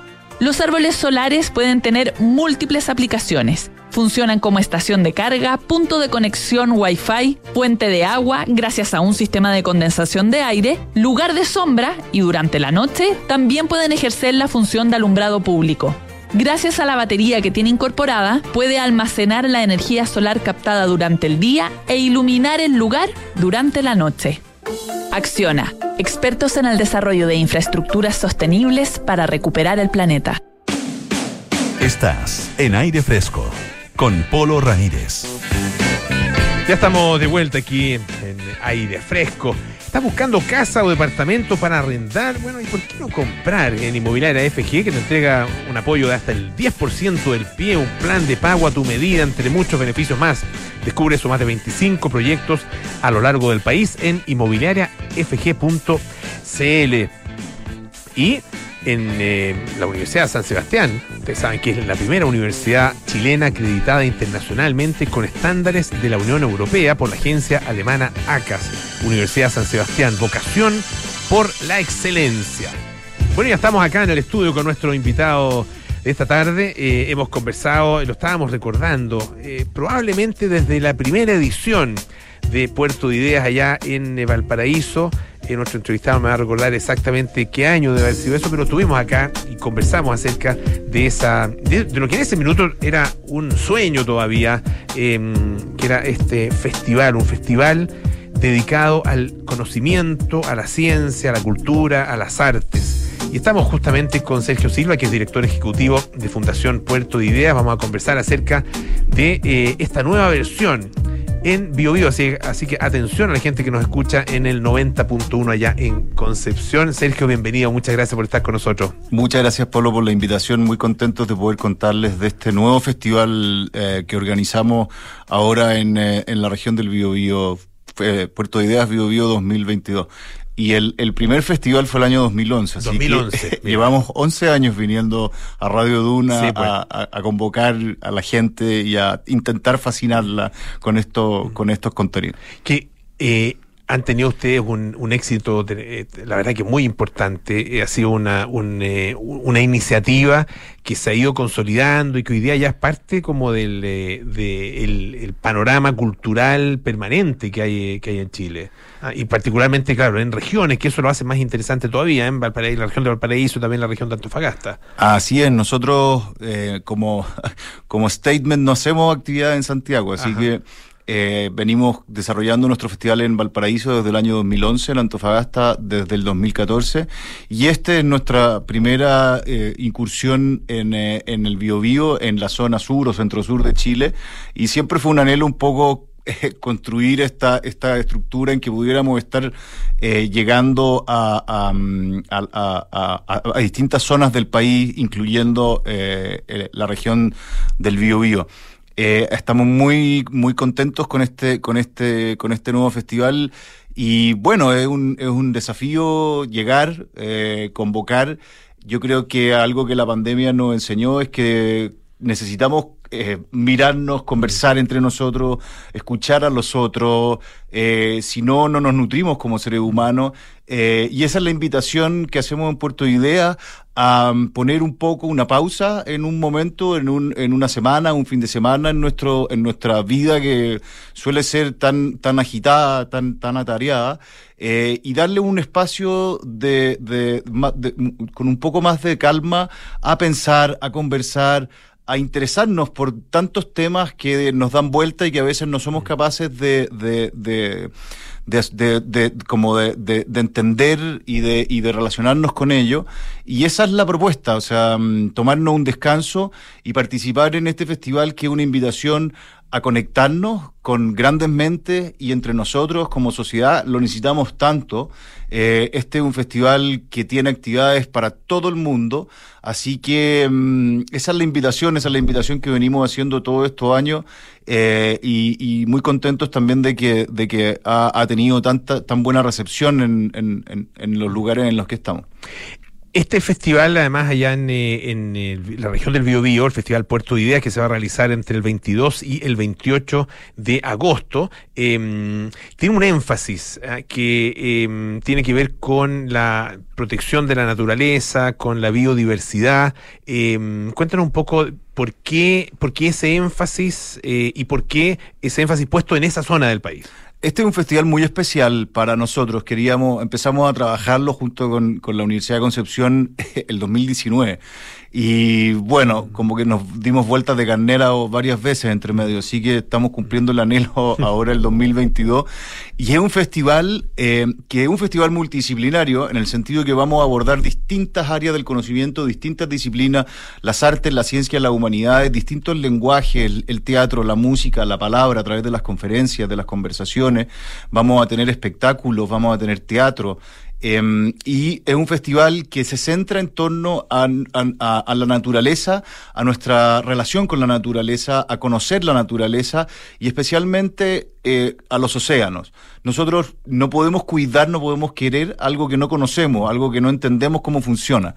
Los árboles solares pueden tener múltiples aplicaciones. Funcionan como estación de carga, punto de conexión Wi-Fi, puente de agua gracias a un sistema de condensación de aire, lugar de sombra y durante la noche también pueden ejercer la función de alumbrado público. Gracias a la batería que tiene incorporada, puede almacenar la energía solar captada durante el día e iluminar el lugar durante la noche. Acciona, expertos en el desarrollo de infraestructuras sostenibles para recuperar el planeta. Estás en aire fresco con Polo Ramírez. Ya estamos de vuelta aquí en aire fresco. ¿Estás buscando casa o departamento para arrendar? Bueno, ¿y por qué no comprar en Inmobiliaria FG que te entrega un apoyo de hasta el 10% del pie, un plan de pago a tu medida, entre muchos beneficios más? Descubre eso más de 25 proyectos a lo largo del país en inmobiliariafg.cl. Y en eh, la Universidad de San Sebastián. Ustedes saben que es la primera universidad chilena acreditada internacionalmente con estándares de la Unión Europea por la agencia alemana ACAS. Universidad San Sebastián, vocación por la excelencia. Bueno, ya estamos acá en el estudio con nuestro invitado de esta tarde. Eh, hemos conversado, lo estábamos recordando, eh, probablemente desde la primera edición de Puerto de Ideas allá en Valparaíso nuestro entrevistado me va a recordar exactamente qué año debe haber sido eso, pero estuvimos acá y conversamos acerca de esa, de, lo que en ese minuto era un sueño todavía, em, que era este festival, un festival dedicado al conocimiento, a la ciencia, a la cultura, a las artes. Y estamos justamente con Sergio Silva, que es director ejecutivo de Fundación Puerto de Ideas. Vamos a conversar acerca de eh, esta nueva versión en BioBio. Así, así que atención a la gente que nos escucha en el 90.1 allá en Concepción. Sergio, bienvenido. Muchas gracias por estar con nosotros. Muchas gracias, Pablo, por la invitación. Muy contentos de poder contarles de este nuevo festival eh, que organizamos ahora en, eh, la región del BioBio. Eh, Puerto de Ideas BioBio 2022. Y el, el primer festival fue el año 2011. Así 2011. Que, llevamos 11 años viniendo a Radio Duna pues. a, a, convocar a la gente y a intentar fascinarla con, esto, con estos contenidos. Que eh, han tenido ustedes un, éxito, eh, la verdad que muy importante. Eh, ha sido una, eh, una iniciativa que se ha ido consolidando y que hoy día ya es parte como del el, panorama cultural permanente que hay, que hay en Chile. Ah, y particularmente, claro, en regiones, que eso lo hace más interesante todavía, en Valparaíso, la región de Valparaíso, también la región de Antofagasta. Así es, nosotros como, como statement no hacemos actividad en Santiago, así que eh, venimos desarrollando nuestro festival en Valparaíso desde el año 2011, en Antofagasta desde el 2014, y esta es nuestra primera eh, incursión en, eh, en el Biobío, en la zona sur o centro-sur de Chile, y siempre fue un anhelo un poco construir esta, esta estructura en que pudiéramos estar llegando a, a, distintas zonas del país, incluyendo la región del Biobío. Eh, estamos muy, muy contentos con este, con este, con este nuevo festival. Y bueno, es un, es un desafío llegar, eh, convocar. Yo creo que algo que la pandemia nos enseñó es que necesitamos eh, mirarnos, conversar entre nosotros, escuchar a los otros, eh, si no, no nos nutrimos como seres humanos. Eh, y esa es la invitación que hacemos en Puerto Idea a poner un poco una pausa en un momento, en, un, en una semana, un fin de semana en nuestro en nuestra vida que suele ser tan tan agitada, tan tan atareada y darle un espacio de, de, con un poco más de calma a pensar, a conversar, a interesarnos por tantos temas que nos dan vuelta y que a veces no somos capaces de, de, de, de, como de, de, entender y de, y de relacionarnos con ello. Y esa es la propuesta, o sea, mm, tomarnos un descanso y participar en este festival que es una invitación a conectarnos con grandes mentes y entre nosotros como sociedad lo necesitamos tanto. Eh, este es un festival que tiene actividades para todo el mundo, así que mm, esa es la invitación, esa es la invitación que venimos haciendo todos estos años eh, y, muy contentos también de que, de que ha, tenido tanta, tan buena recepción en, en, en los lugares en los que estamos. Este festival, además, allá en, eh, la región del Biobío, el Festival Puerto de Ideas, que se va a realizar entre el 22 y el 28 de agosto, em, tiene un énfasis ah, que em, tiene que ver con la protección de la naturaleza, con la biodiversidad. Em, cuéntanos un poco por qué, por qué ese énfasis eh, y por qué ese énfasis puesto en esa zona del país. Este es un festival muy especial para nosotros. Queríamos, empezamos a trabajarlo junto con, con la Universidad de Concepción el 2019. Y bueno, como que nos dimos vueltas de carnera varias veces entre medio, así que estamos cumpliendo el anhelo ahora el 2022. Y es un festival eh, que es un festival multidisciplinario en el sentido que vamos a abordar distintas áreas del conocimiento, distintas disciplinas, las artes, la ciencia, las humanidades, distintos lenguajes, el teatro, la música, la palabra, a través de las conferencias, de las conversaciones. Vamos a tener espectáculos, vamos a tener teatro. Em, y es un festival que se centra en torno a, la naturaleza, a nuestra relación con la naturaleza, a conocer la naturaleza y especialmente eh, a los océanos. Nosotros no podemos cuidar, no podemos querer algo que no conocemos, algo que no entendemos cómo funciona.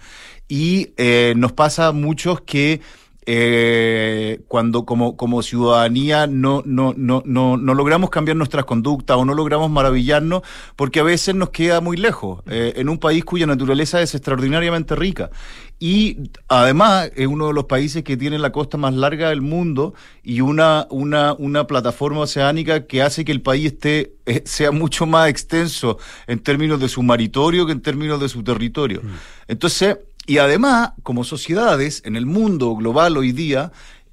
Y eh, nos pasa a muchos que eh, cuando como, como ciudadanía no, no, no, no, no logramos cambiar nuestras conductas o no logramos maravillarnos porque a veces nos queda muy lejos eh, en un país cuya naturaleza es extraordinariamente rica. Y además es uno de los países que tiene la costa más larga del mundo y una, una, una plataforma oceánica que hace que el país esté, eh, sea mucho más extenso en términos de su maritorio que en términos de su territorio. Mm. Entonces, y además, como sociedades, en el mundo global hoy día,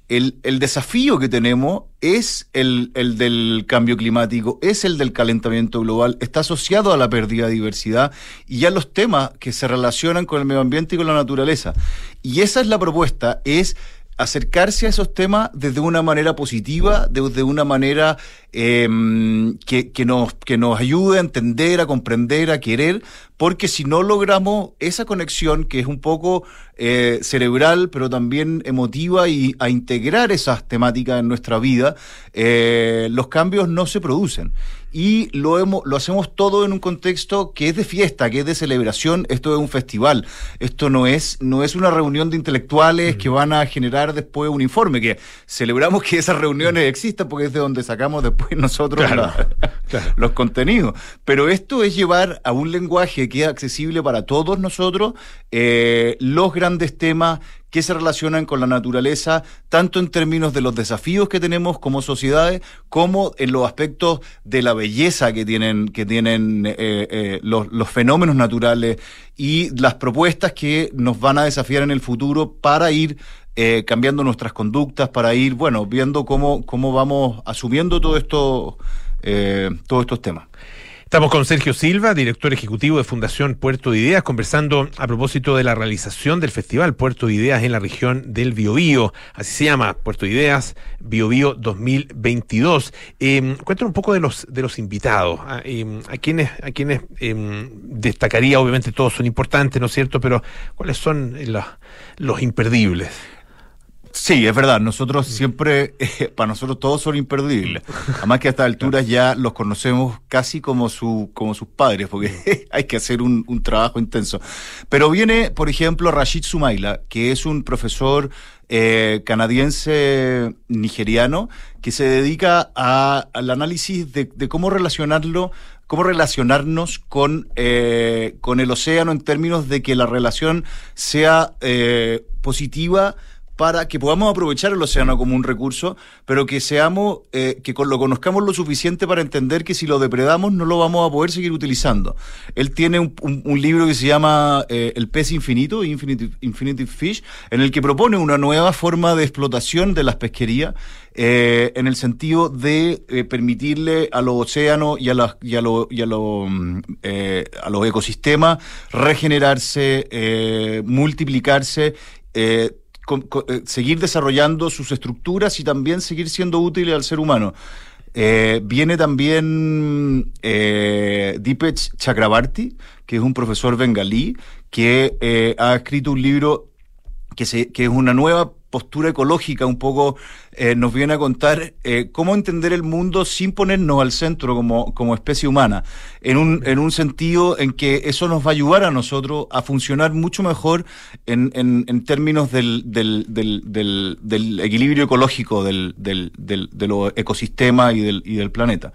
el, el desafío que tenemos es el, el, del cambio climático, es el del calentamiento global, está asociado a la pérdida de diversidad y ya los temas que se relacionan con el medio ambiente y con la naturaleza. Y esa es la propuesta, es acercarse a esos temas desde una manera positiva, desde una manera em, que, que, nos, que nos ayude a entender, a comprender, a querer, porque si no logramos esa conexión que es un poco eh, cerebral, pero también emotiva y a integrar esas temáticas en nuestra vida, eh, los cambios no se producen y lo, hemos, lo hacemos todo en un contexto que es de fiesta, que es de celebración. Esto es un festival. Esto no es, no es una reunión de intelectuales que van a generar después un informe, que celebramos que esas reuniones existan porque es de donde sacamos después nosotros los contenidos. Pero esto es llevar a un lenguaje que es accesible para todos nosotros eh, los grandes temas que se relacionan con la naturaleza, tanto en términos de los desafíos que tenemos como sociedades, como en los aspectos de la belleza que tienen, que tienen eh, eh, los, los fenómenos naturales y las propuestas que nos van a desafiar en el futuro para ir cambiando nuestras conductas, para ir, bueno, viendo cómo, cómo vamos asumiendo todo esto, todos estos temas. Estamos con Sergio Silva, director ejecutivo de Fundación Puerto de Ideas, conversando a propósito de la realización del Festival Puerto de Ideas en la región del Biobío. Así se llama, Puerto de Ideas Biobío 2022. Eh, cuéntanos un poco de los de los invitados. A, ah, em, a quienes, a quienes em, destacaría, obviamente todos son importantes, ¿no es cierto? Pero ¿cuáles son los, los imperdibles? Sí, es verdad. Nosotros siempre, eh, para nosotros todos son imperdibles. Además que a estas alturas ya los conocemos casi como su, como sus padres, porque hay que hacer un, trabajo intenso. Pero viene, por ejemplo, Rashid Sumaila, que es un profesor eh, canadiense nigeriano que se dedica al análisis de, cómo relacionarlo cómo relacionarnos con, eh, con el océano en términos de que la relación sea positiva para que podamos aprovechar el océano como un recurso, pero que seamos, eh, que lo conozcamos lo suficiente para entender que si lo depredamos no lo vamos a poder seguir utilizando. Él tiene un, libro que se llama eh, El pez infinito, Infinite, Fish, en el que propone una nueva forma de explotación de las pesquerías, eh, en el sentido de permitirle a los océanos y a, los y a, y a, mm, a los ecosistemas regenerarse, multiplicarse, eh, seguir desarrollando sus estructuras y también seguir siendo útiles al ser humano. Eh, viene también eh, Deepesh que es un profesor bengalí, que eh, ha escrito un libro que, se, que es una nueva postura ecológica un poco eh, nos viene a contar eh, cómo entender el mundo sin ponernos al centro como, como especie humana, en un, en un sentido en que eso nos va a ayudar a nosotros a funcionar mucho mejor en, en, en términos del, del, del, del, equilibrio ecológico del, del, del, de los ecosistemas y del, y del planeta.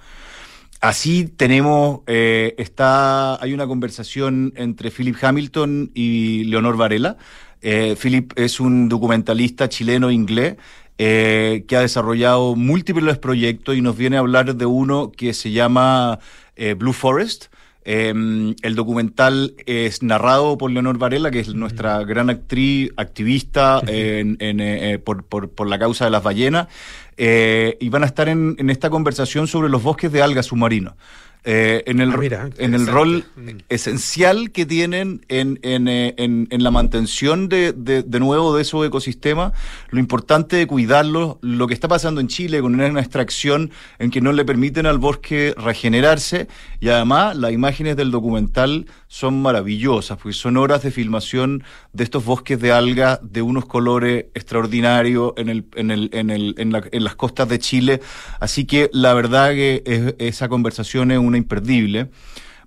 Así tenemos, eh, está, hay una conversación entre Philip Hamilton y Leonor Varela, eh, Philip es un documentalista chileno-inglés eh, que ha desarrollado múltiples proyectos y nos viene a hablar de uno que se llama eh, Blue Forest. Em, el documental es narrado por Leonor Varela, que es nuestra gran actriz, activista por, la causa de las ballenas, y van a estar en, en esta conversación sobre los bosques de algas submarinos. Eh, en el, ah, en el rol mm. esencial que tienen en, eh, en, en, la mantención de, de, de, nuevo de esos ecosistemas, lo importante de cuidarlos, lo que está pasando en Chile con una extracción en que no le permiten al bosque regenerarse y además las imágenes del documental son maravillosas, porque son horas de filmación de estos bosques de algas de unos colores extraordinarios en, el, en, el, en, el, en, la, en las costas de Chile, así que la verdad que esa conversación es una imperdible.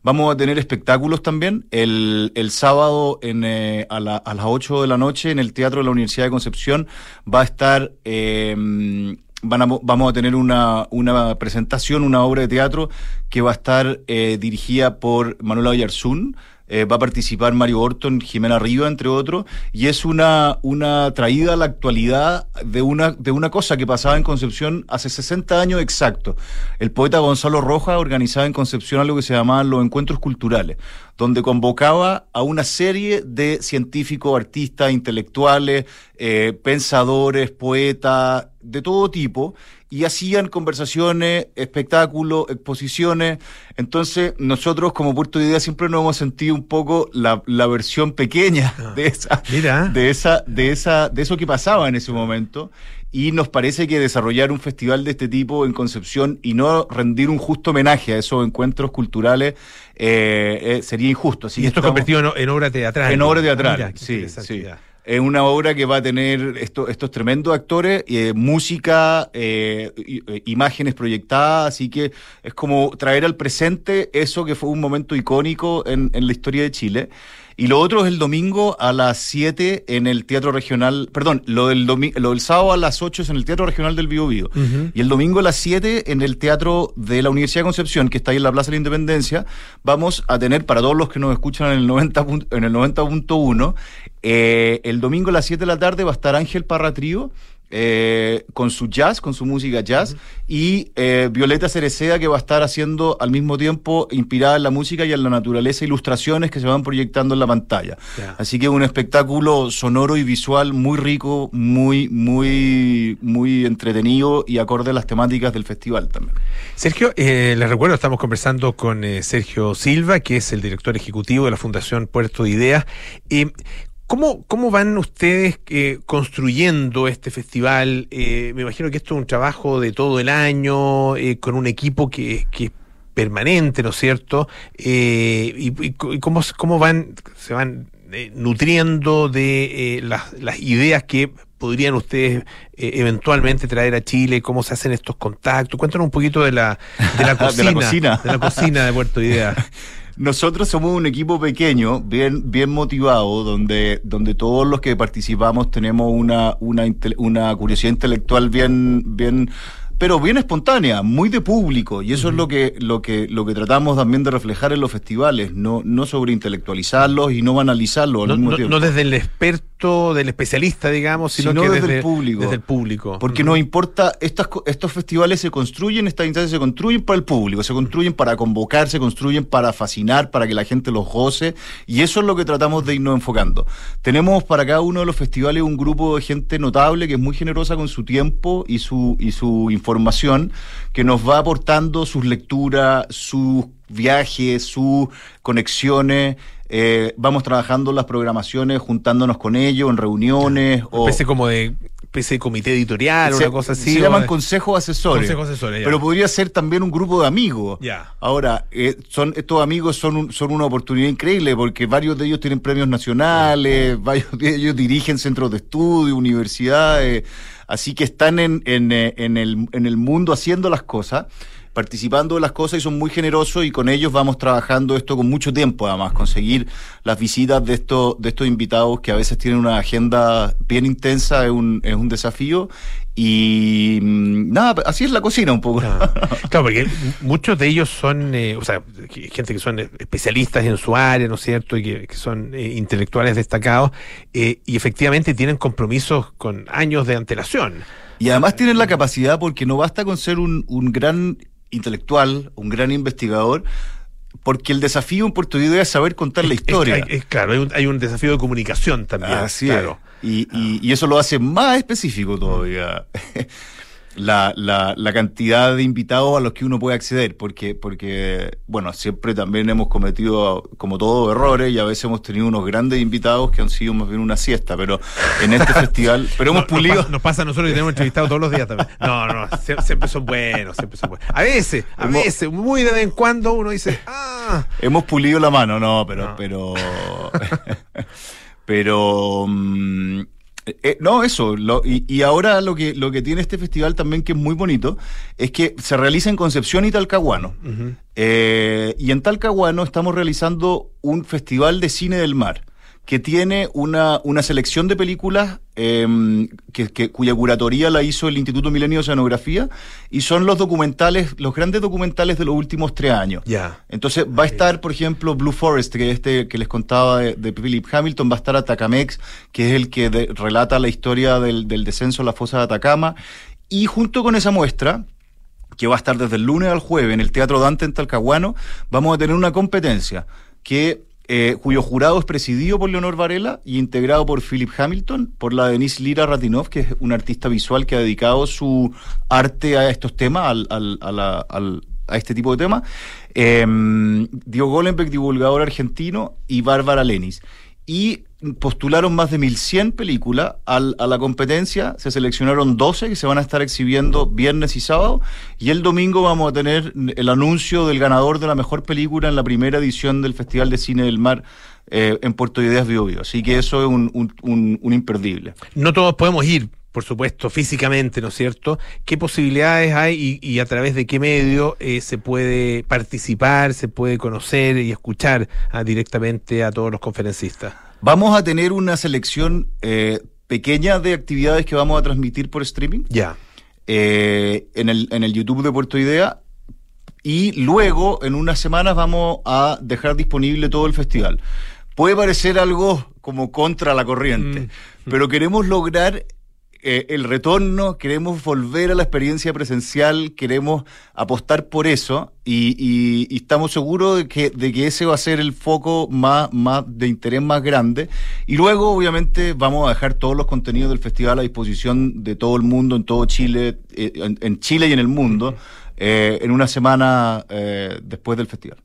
Vamos a tener espectáculos también. El, el sábado en, eh, a, a, las 8 de la noche en el Teatro de la Universidad de Concepción va a estar... Eh, van a, vamos a tener una, una presentación, una obra de teatro que va a estar eh, dirigida por Manuel Ayarzún, eh, va a participar Mario Orton, Jimena Riva, entre otros, y es una, una traída a la actualidad de una, de una cosa que pasaba en Concepción hace 60 años exacto. El poeta Gonzalo Rojas organizaba en Concepción algo que se llamaban los encuentros culturales, donde convocaba a una serie de científicos, artistas, intelectuales, eh, pensadores, poetas, de todo tipo, y hacían conversaciones, espectáculos, exposiciones. Entonces, nosotros como Puerto de Idea siempre nos hemos sentido un poco la, la versión pequeña ah, de esa, de esa, de esa, de eso que pasaba en ese momento. Y nos parece que desarrollar un festival de este tipo en Concepción y no rendir un justo homenaje a esos encuentros culturales eh, eh, sería injusto. Así y esto convertido en, obra teatral. En obra teatral, sí, sí. Es una obra que va a tener estos tremendos actores, eh, música, eh, imágenes proyectadas, así que es como traer al presente eso que fue un momento icónico en, en la historia de Chile. Y lo otro es el domingo a las 7 en el Teatro Regional, perdón, lo del, lo del sábado a las 8 es en el Teatro Regional del Bio, Bio. Y el domingo a las 7 en el Teatro de la Universidad de Concepción, que está ahí en la Plaza de la Independencia, vamos a tener, para todos los que nos escuchan en el 90.1, en el 90.1, eh, el domingo a las 7 de la tarde va a estar Ángel Parra Trío, eh, con su jazz, con su música jazz, y eh, Violeta Cereceda que va a estar haciendo al mismo tiempo, inspirada en la música y en la naturaleza, ilustraciones que se van proyectando en la pantalla. Así que un espectáculo sonoro y visual muy rico, muy, muy, muy entretenido y acorde a las temáticas del festival también. Sergio, eh, les recuerdo, estamos conversando con Sergio Silva, que es el director ejecutivo de la Fundación Puerto de Ideas. ¿Cómo, ¿Cómo van ustedes eh, construyendo este festival? Eh, me imagino que esto es un trabajo de todo el año, eh, con un equipo que, es permanente, ¿no es cierto? y, cómo, cómo van, se van nutriendo de las, las ideas que podrían ustedes eventualmente traer a Chile? ¿Cómo se hacen estos contactos? Cuéntanos un poquito de la, de la cocina. de la cocina. De la cocina de Puerto Ideas. Nosotros somos un equipo pequeño, bien, bien motivado, donde, donde todos los que participamos tenemos una, una, una curiosidad intelectual bien, bien pero bien espontánea, muy de público, y eso es lo que, lo que, lo que tratamos también de reflejar en los festivales, no, no sobre intelectualizarlos y no banalizarlos al mismo tiempo. No desde el experto, del especialista, digamos, sino, que desde, el público. Desde el público. Porque no importa, estas, estos festivales se construyen, estas instancias se construyen para el público, se construyen para convocar, se construyen para fascinar, para que la gente los goce, y eso es lo que tratamos de irnos enfocando. Tenemos para cada uno de los festivales un grupo de gente notable que es muy generosa con su tiempo y su, y su información que nos va aportando sus lecturas, sus viajes, sus conexiones. Eh, vamos trabajando las programaciones, juntándonos con ellos en reuniones. o especie como de especie de comité editorial o una cosa así. Se llaman consejos asesores. Consejos asesores pero podría ser también un grupo de amigos. Ya. Ahora, eh, son estos amigos son, son una oportunidad increíble porque varios de ellos tienen premios nacionales, varios de ellos dirigen centros de estudio, universidades. Así que están en, en, eh, en, el, en el mundo haciendo las cosas participando de las cosas y son muy generosos y con ellos vamos trabajando esto con mucho tiempo además, conseguir las visitas de estos, de estos invitados que a veces tienen una agenda bien intensa es un, es un desafío y mm, nada, así es la cocina un poco. Claro, porque muchos de ellos son, eh, o sea, gente que son especialistas en su área, ¿no es cierto? Y que, son eh, intelectuales destacados eh, y efectivamente tienen compromisos con años de antelación. Y además tienen la capacidad, porque no basta con ser un, un gran intelectual, un gran investigador, porque el desafío en Puerto Rico es saber contar la historia. Es, claro, hay un, hay un, desafío de comunicación también. Así claro. Y, y, y, eso lo hace más específico todavía. la, la, la, cantidad de invitados a los que uno puede acceder, porque, porque, bueno, siempre también hemos cometido, como todos, errores y a veces hemos tenido unos grandes invitados que han sido más bien una siesta, pero en este festival, pero hemos pulido. Nos pasa, a nosotros y tenemos entrevistados todos los días también. No, no, siempre son buenos, siempre son buenos. A veces, a veces, muy de vez en cuando uno dice, ah. Hemos pulido la mano, no, pero, pero, pero, mm, eh, no, eso. y, ahora lo que, lo que tiene este festival también que es muy bonito es que se realiza en Concepción y Talcahuano. Eh, y en Talcahuano estamos realizando un festival de cine del mar que tiene una, una selección de películas em, que, cuya curatoría la hizo el Instituto Milenio de Oceanografía y son los documentales, los grandes documentales de los últimos tres años. Entonces va a estar, por ejemplo, Blue Forest, que este que les contaba de, Philip Hamilton, va a estar Atacamex, que es el que relata la historia del, del descenso a la fosa de Atacama. Y junto con esa muestra, que va a estar desde el lunes al jueves en el Teatro Dante en Talcahuano, vamos a tener una competencia que eh, cuyo jurado es presidido por Leonor Varela y integrado por Philip Hamilton, por la Denise Lira Ratinov, que es una artista visual que ha dedicado su arte a estos temas, a este tipo de temas, eh, Diego Golenbeck, divulgador argentino, y Bárbara Lenis. Y postularon más de 1.100 películas a la competencia, se seleccionaron 12 que se van a estar exhibiendo viernes y sábado, y el domingo vamos a tener el anuncio del ganador de la mejor película en la primera edición del Festival de Cine del Mar eh, en Puerto Ideas Bio, Bio. Así que eso es un, un, un, imperdible. No todos podemos ir por supuesto, físicamente, ¿no es cierto? ¿Qué posibilidades hay y, a través de qué medio eh, se puede participar, se puede conocer y escuchar ah, directamente a todos los conferencistas? Vamos a tener una selección eh, pequeña de actividades que vamos a transmitir por streaming. Ya. Eh, en, el, en el YouTube de Puerto Idea. Y luego, en unas semanas, vamos a dejar disponible todo el festival. Puede parecer algo como contra la corriente, mm. pero queremos lograr eh, el retorno, queremos volver a la experiencia presencial, queremos apostar por eso y, estamos seguros de que, de que ese va a ser el foco más, más de interés más grande. Y luego, obviamente, vamos a dejar todos los contenidos del festival a disposición de todo el mundo, en todo Chile, eh, en, Chile y en el mundo, eh, en una semana después del festival.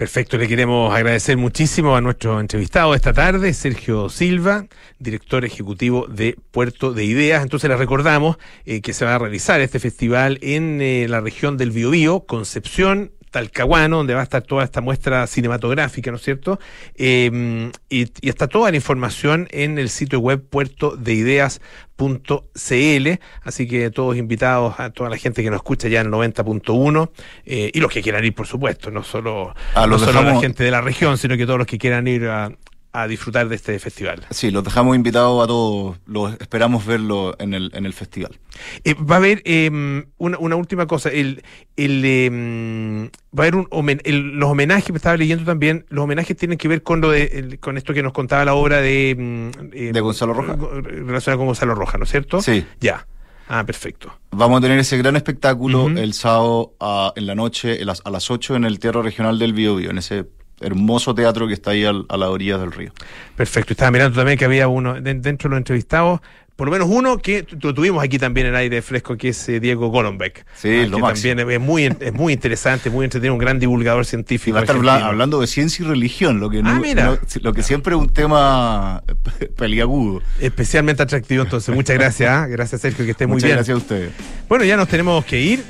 Perfecto, le queremos agradecer muchísimo a nuestro entrevistado esta tarde, Sergio Silva, director ejecutivo de Puerto de Ideas. Entonces le recordamos eh, que se va a realizar este festival en eh, la región del Biobío, Concepción, Talcahuano, donde va a estar toda esta muestra cinematográfica, ¿no es cierto? Em, y, está toda la información en el sitio web puertodeideas.cl, así que todos invitados a toda la gente que nos escucha ya en 90.1 eh, y los que quieran ir, por supuesto, no solo, a no solo la gente de la región, sino que todos los que quieran ir a, a disfrutar de este festival. Sí, los dejamos invitados a todos, los esperamos verlo en el, en el festival. Eh, va a haber em, una, una, última cosa, el, el em, va a haber un los homenajes, me estaba leyendo también, los homenajes tienen que ver con lo de, con esto que nos contaba la obra de... Em, de Gonzalo Roja. Relacionada con Gonzalo Roja, ¿no es cierto? Sí. Ya. Ah, perfecto. Vamos a tener ese gran espectáculo el sábado en la noche, a las, a las 8 en el Teatro Regional del Biobío, en ese hermoso teatro que está ahí a la orilla del río. Perfecto. Estaba mirando también que había uno dentro de los entrevistados, por lo menos uno que tuvimos aquí también en aire fresco, que es eh, Diego Golombek. Sí, ah, lo que también es muy, es muy interesante, muy entretenido, un gran divulgador científico. va a estar hablando de ciencia y religión, lo que, ah, lo que siempre es un tema peliagudo. Especialmente atractivo, entonces. Muchas gracias, ¿ah? gracias Sergio, que esté muy bien. Gracias a ustedes. Bueno, ya nos tenemos que ir.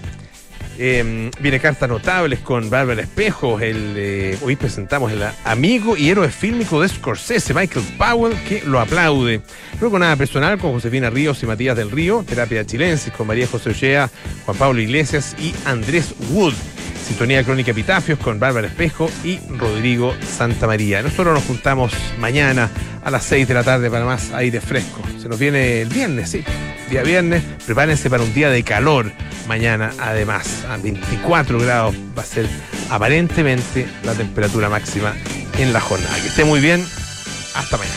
Eh, viene cartas notables con Bárbara Espejo. El, hoy presentamos el amigo y héroe fílmico de Scorsese, Michael Powell, que lo aplaude. Luego nada personal con Josefina Ríos y Matías del Río. Terapia chilensis con María José Ochea, Juan Pablo Iglesias y Andrés Wood. Sintonía Crónica Epitafios con Bárbara Espejo y Rodrigo Santa María. Nosotros nos juntamos mañana a las 6 de la tarde para más aire fresco. Se nos viene el viernes, sí. Día viernes. Prepárense para un día de calor mañana además. A 24 grados va a ser aparentemente la temperatura máxima en la jornada. Que esté muy bien. Hasta mañana.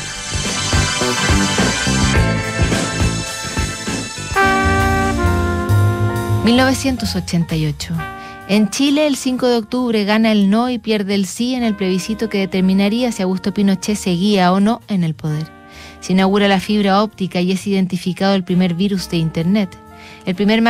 ...1988... En Chile, el 5 de octubre gana el no y pierde el sí en el plebiscito que determinaría si Augusto Pinochet seguía o no en el poder. Se inaugura la fibra óptica y es identificado el primer virus de Internet. El primer